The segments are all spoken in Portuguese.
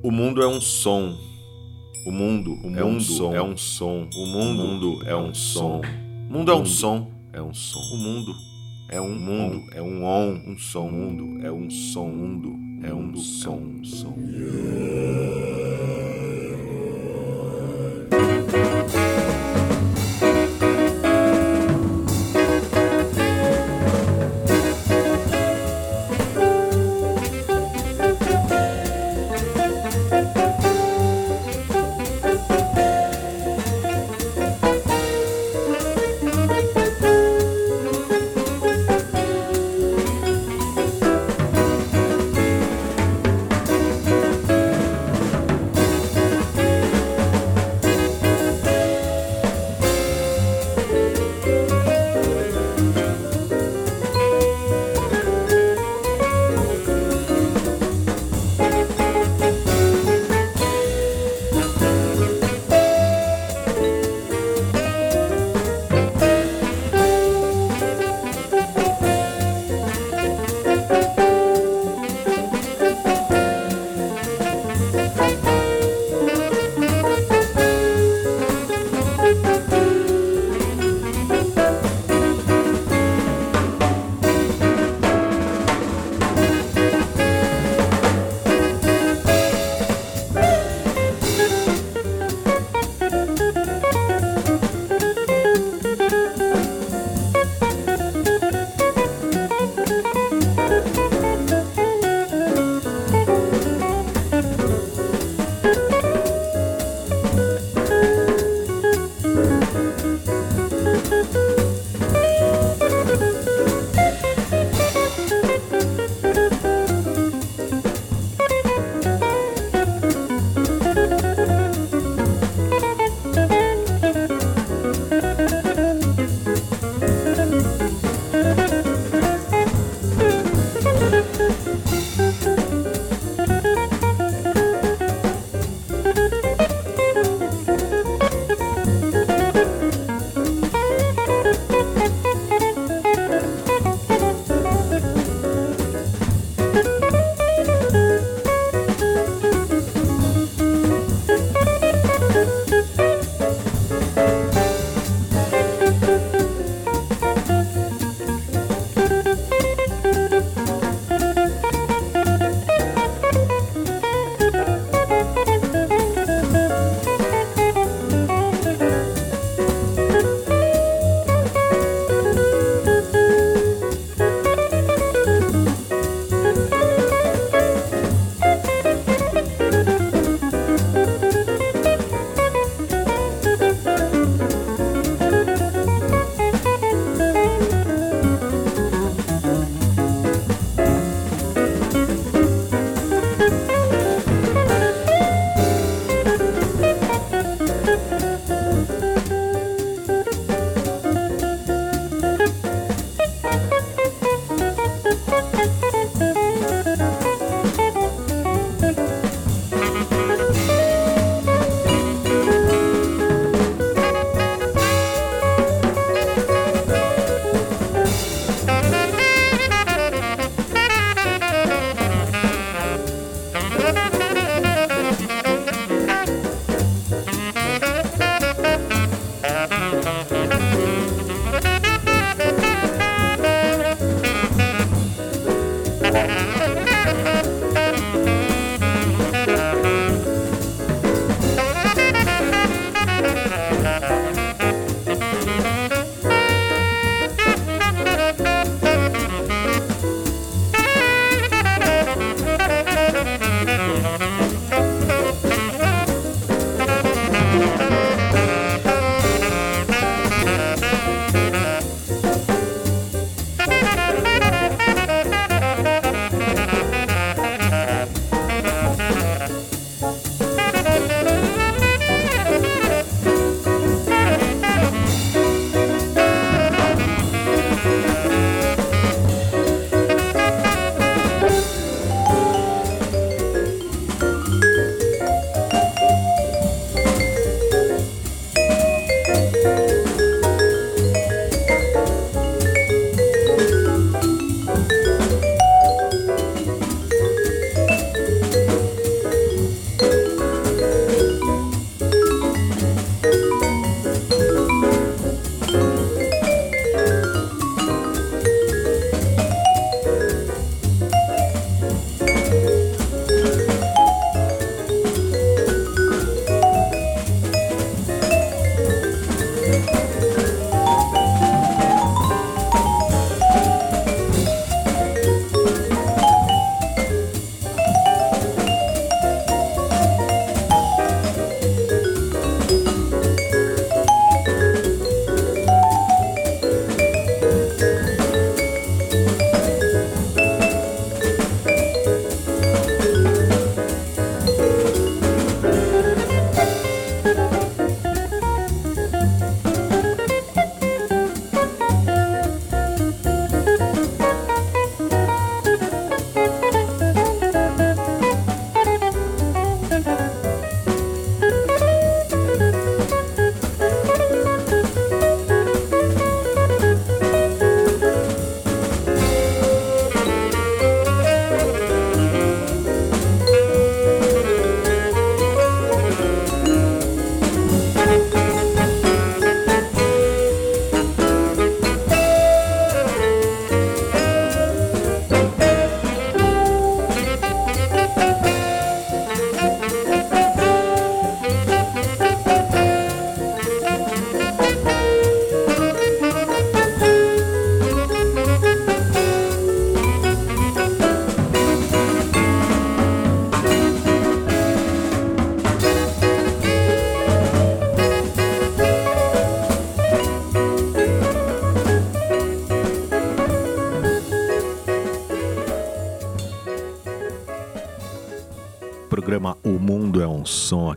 O mundo é um som. O mundo, o é um som. É um som. O mundo, o mundo é um som. O mundo é um som. É um som. O mundo é um mundo, é um on, um som. O mundo é um som. Mundo é um som, um som.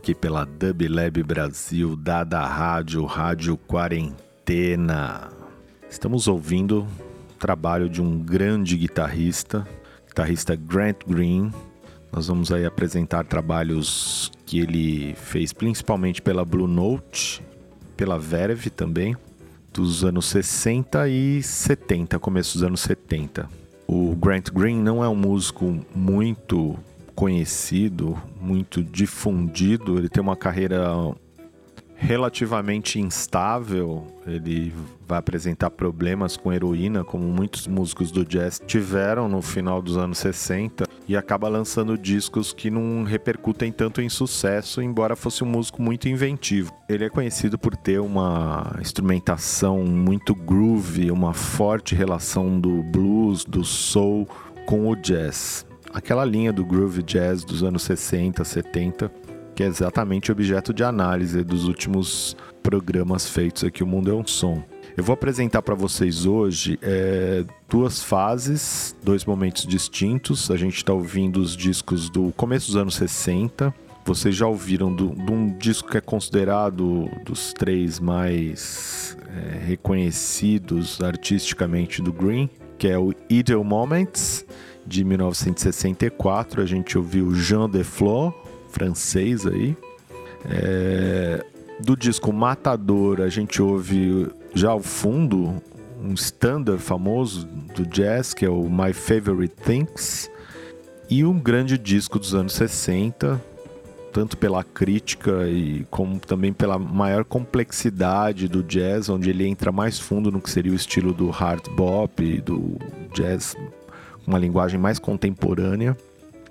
Aqui pela Dub Lab Brasil, dada rádio, Rádio Quarentena. Estamos ouvindo o trabalho de um grande guitarrista, guitarrista Grant Green. Nós vamos aí apresentar trabalhos que ele fez principalmente pela Blue Note, pela Verve também, dos anos 60 e 70, começo dos anos 70. O Grant Green não é um músico muito conhecido, muito difundido. Ele tem uma carreira relativamente instável. Ele vai apresentar problemas com heroína, como muitos músicos do jazz tiveram no final dos anos 60, e acaba lançando discos que não repercutem tanto em sucesso, embora fosse um músico muito inventivo. Ele é conhecido por ter uma instrumentação muito groove, uma forte relação do blues, do soul com o jazz aquela linha do groove jazz dos anos 60, 70, que é exatamente objeto de análise dos últimos programas feitos aqui, O Mundo é um Som. Eu vou apresentar para vocês hoje é, duas fases, dois momentos distintos. A gente está ouvindo os discos do começo dos anos 60. Vocês já ouviram de um disco que é considerado dos três mais é, reconhecidos artisticamente do Green, que é o Ideal Moments de 1964. A gente ouviu Jean Deflor, francês aí. É, do disco Matador, a gente ouve já ao fundo um standard famoso do jazz, que é o My Favorite Things, e um grande disco dos anos 60, tanto pela crítica e como também pela maior complexidade do jazz, onde ele entra mais fundo no que seria o estilo do hard bop e do jazz uma linguagem mais contemporânea.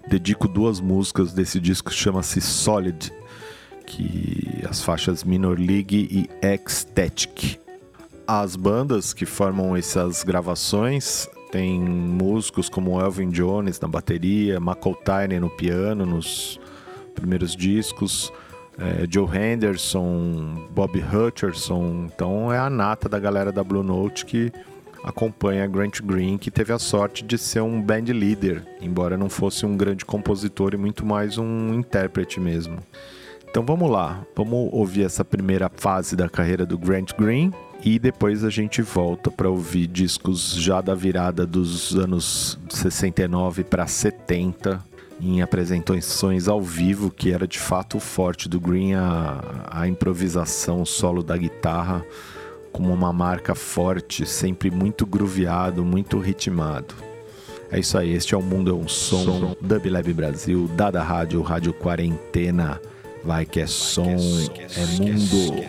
Dedico duas músicas desse disco que chama-se Solid, que as faixas Minor League e Ecstatic. As bandas que formam essas gravações tem músicos como Elvin Jones na bateria, McAltyne no piano nos primeiros discos, é, Joe Henderson, Bob Hutcherson, então é a nata da galera da Blue Note que acompanha Grant Green, que teve a sorte de ser um band leader, embora não fosse um grande compositor e muito mais um intérprete mesmo. Então vamos lá, vamos ouvir essa primeira fase da carreira do Grant Green e depois a gente volta para ouvir discos já da virada dos anos 69 para 70 em apresentações ao vivo, que era de fato o forte do Green, a, a improvisação, o solo da guitarra como uma marca forte, sempre muito grooveado, muito ritmado. É isso aí, este é o Mundo é um Som, som. Dub Lab Brasil, Dada Rádio, Rádio Quarentena. Vai que é som, é mundo.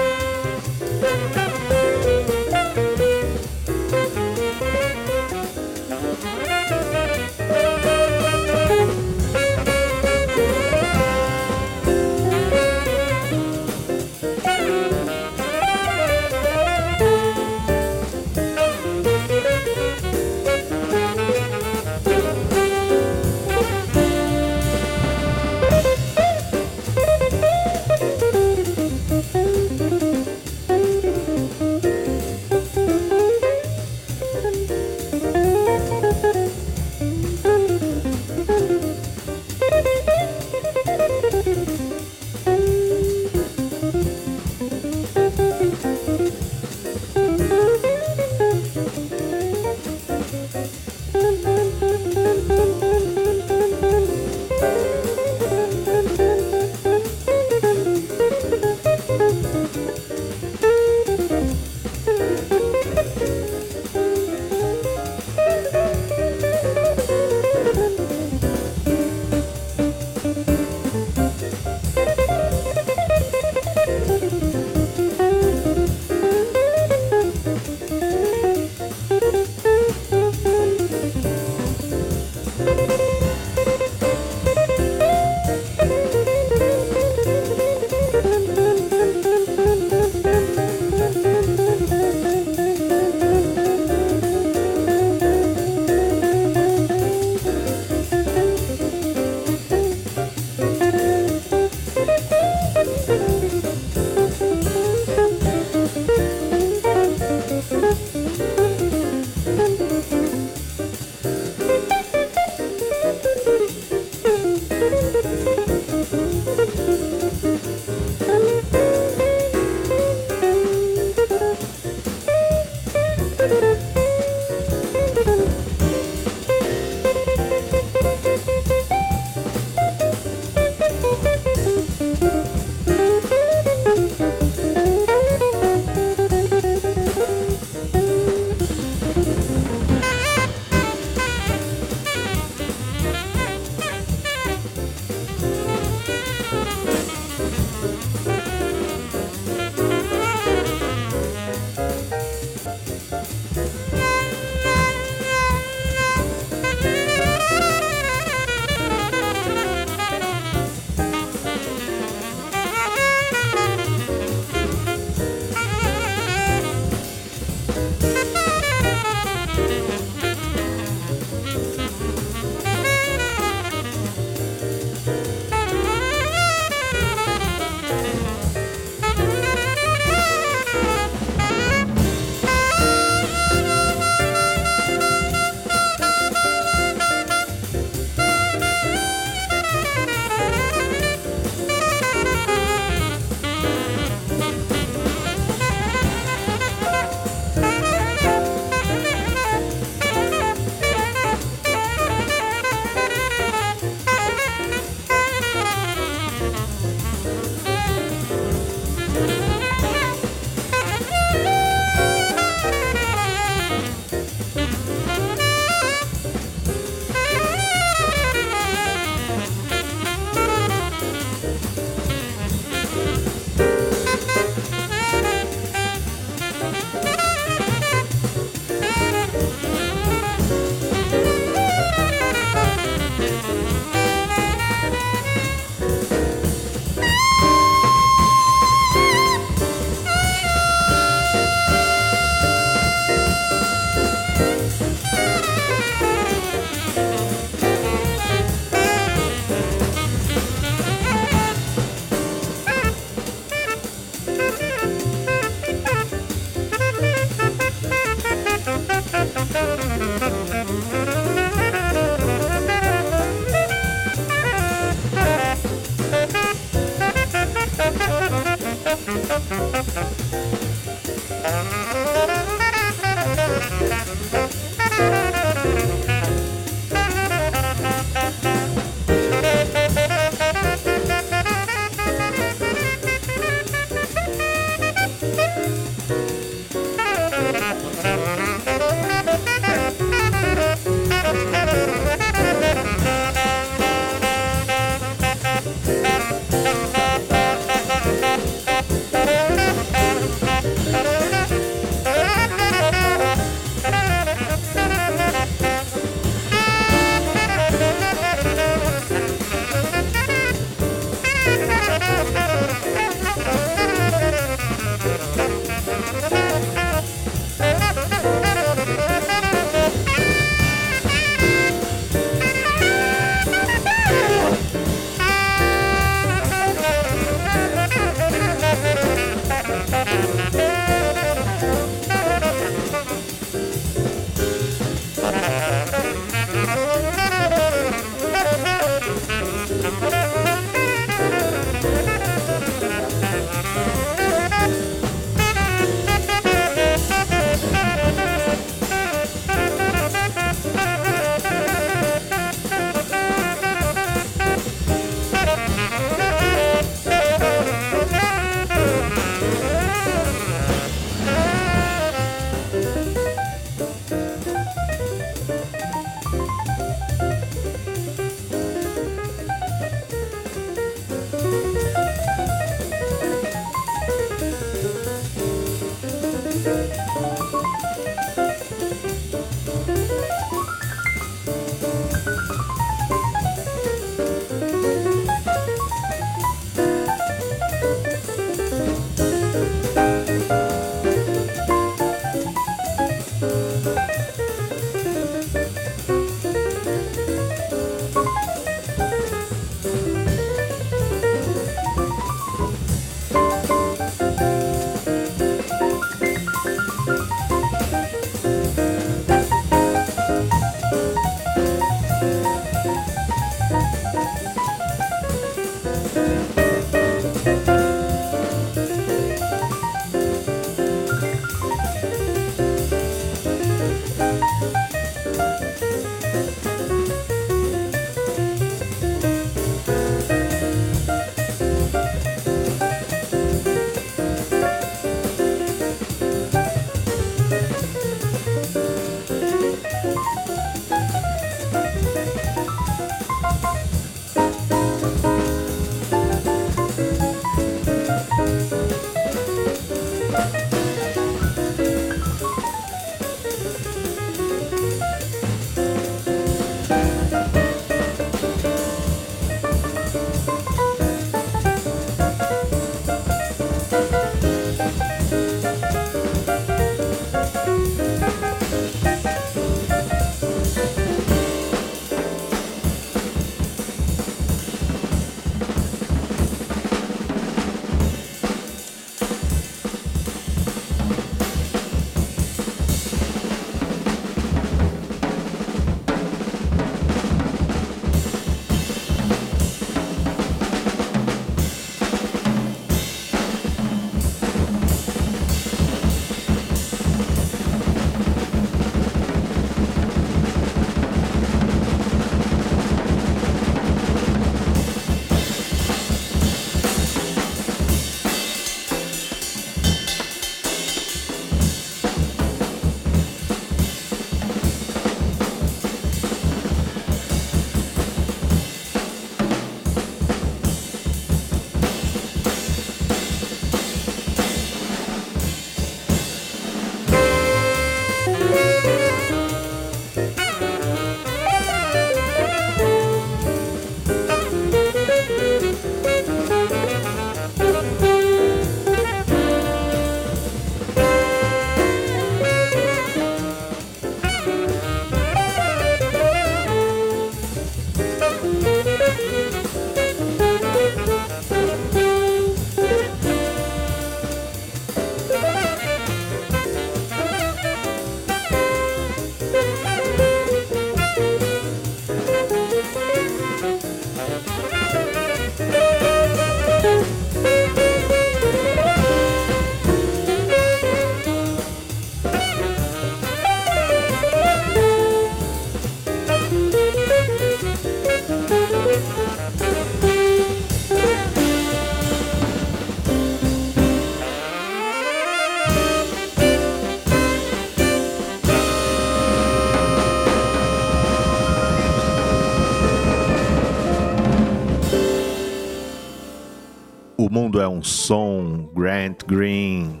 Um Som, Grant Green,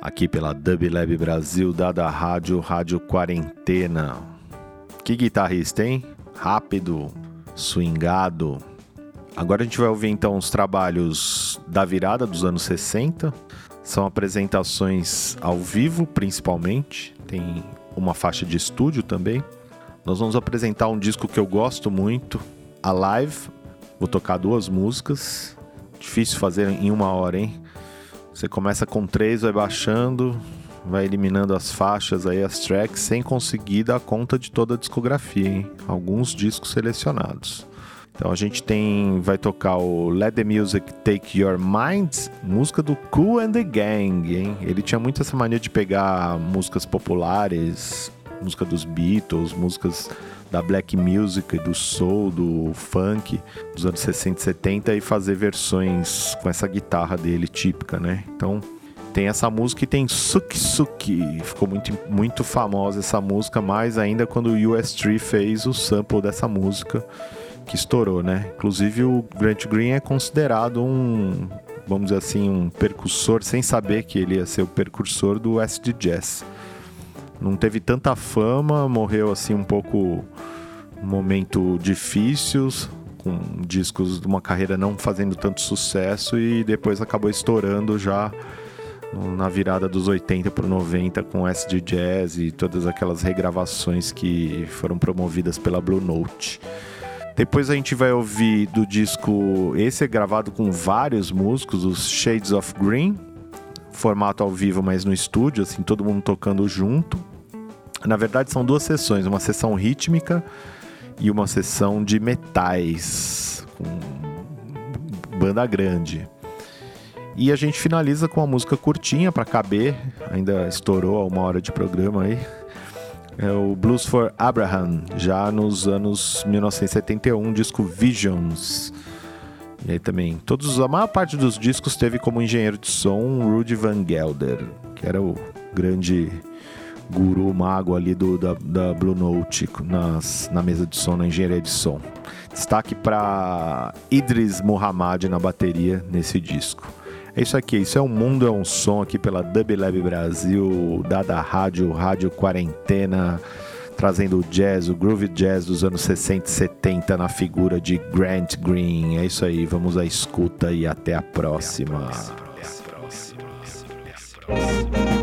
aqui pela Dub Lab Brasil, dada a rádio, Rádio Quarentena. Que guitarrista, hein? Rápido, swingado. Agora a gente vai ouvir então os trabalhos da virada dos anos 60. São apresentações ao vivo, principalmente. Tem uma faixa de estúdio também. Nós vamos apresentar um disco que eu gosto muito, a Live. Vou tocar duas músicas. Difícil fazer em uma hora, hein? Você começa com três, vai baixando, vai eliminando as faixas aí, as tracks, sem conseguir dar conta de toda a discografia, hein? Alguns discos selecionados. Então a gente tem, vai tocar o Let the Music Take Your Mind, música do Cool and the Gang, hein? Ele tinha muito essa mania de pegar músicas populares, música dos Beatles, músicas da black music, do soul, do funk dos anos 60 e 70 e fazer versões com essa guitarra dele típica, né? Então tem essa música e tem Suki Suki. Ficou muito, muito famosa essa música, mais ainda quando o US3 fez o sample dessa música que estourou, né? Inclusive o Grant Green é considerado um, vamos dizer assim, um percursor, sem saber que ele ia ser o percursor do acid jazz. Não teve tanta fama, morreu assim um pouco um momento difícil, com discos de uma carreira não fazendo tanto sucesso e depois acabou estourando já na virada dos 80 para 90 com acid jazz e todas aquelas regravações que foram promovidas pela Blue Note. Depois a gente vai ouvir do disco, esse é gravado com vários músicos, os Shades of Green, formato ao vivo, mas no estúdio, assim, todo mundo tocando junto. Na verdade, são duas sessões, uma sessão rítmica e uma sessão de metais, com banda grande. E a gente finaliza com uma música curtinha para caber, ainda estourou uma hora de programa aí é o Blues for Abraham, já nos anos 1971, disco Visions. E aí também, todos, a maior parte dos discos teve como engenheiro de som Rudy Van Gelder, que era o grande guru mago ali do, da, da Blue Note nas, na mesa de som, na engenharia de som. Destaque para Idris Muhammad na bateria nesse disco. É isso aqui, isso é um mundo, é um som aqui pela Dub Lab Brasil, dada rádio, rádio quarentena, trazendo o jazz, o groove jazz dos anos 60 e 70 na figura de Grant Green. É isso aí, vamos à escuta e até a próxima. A próxima. A próxima. Até a próxima.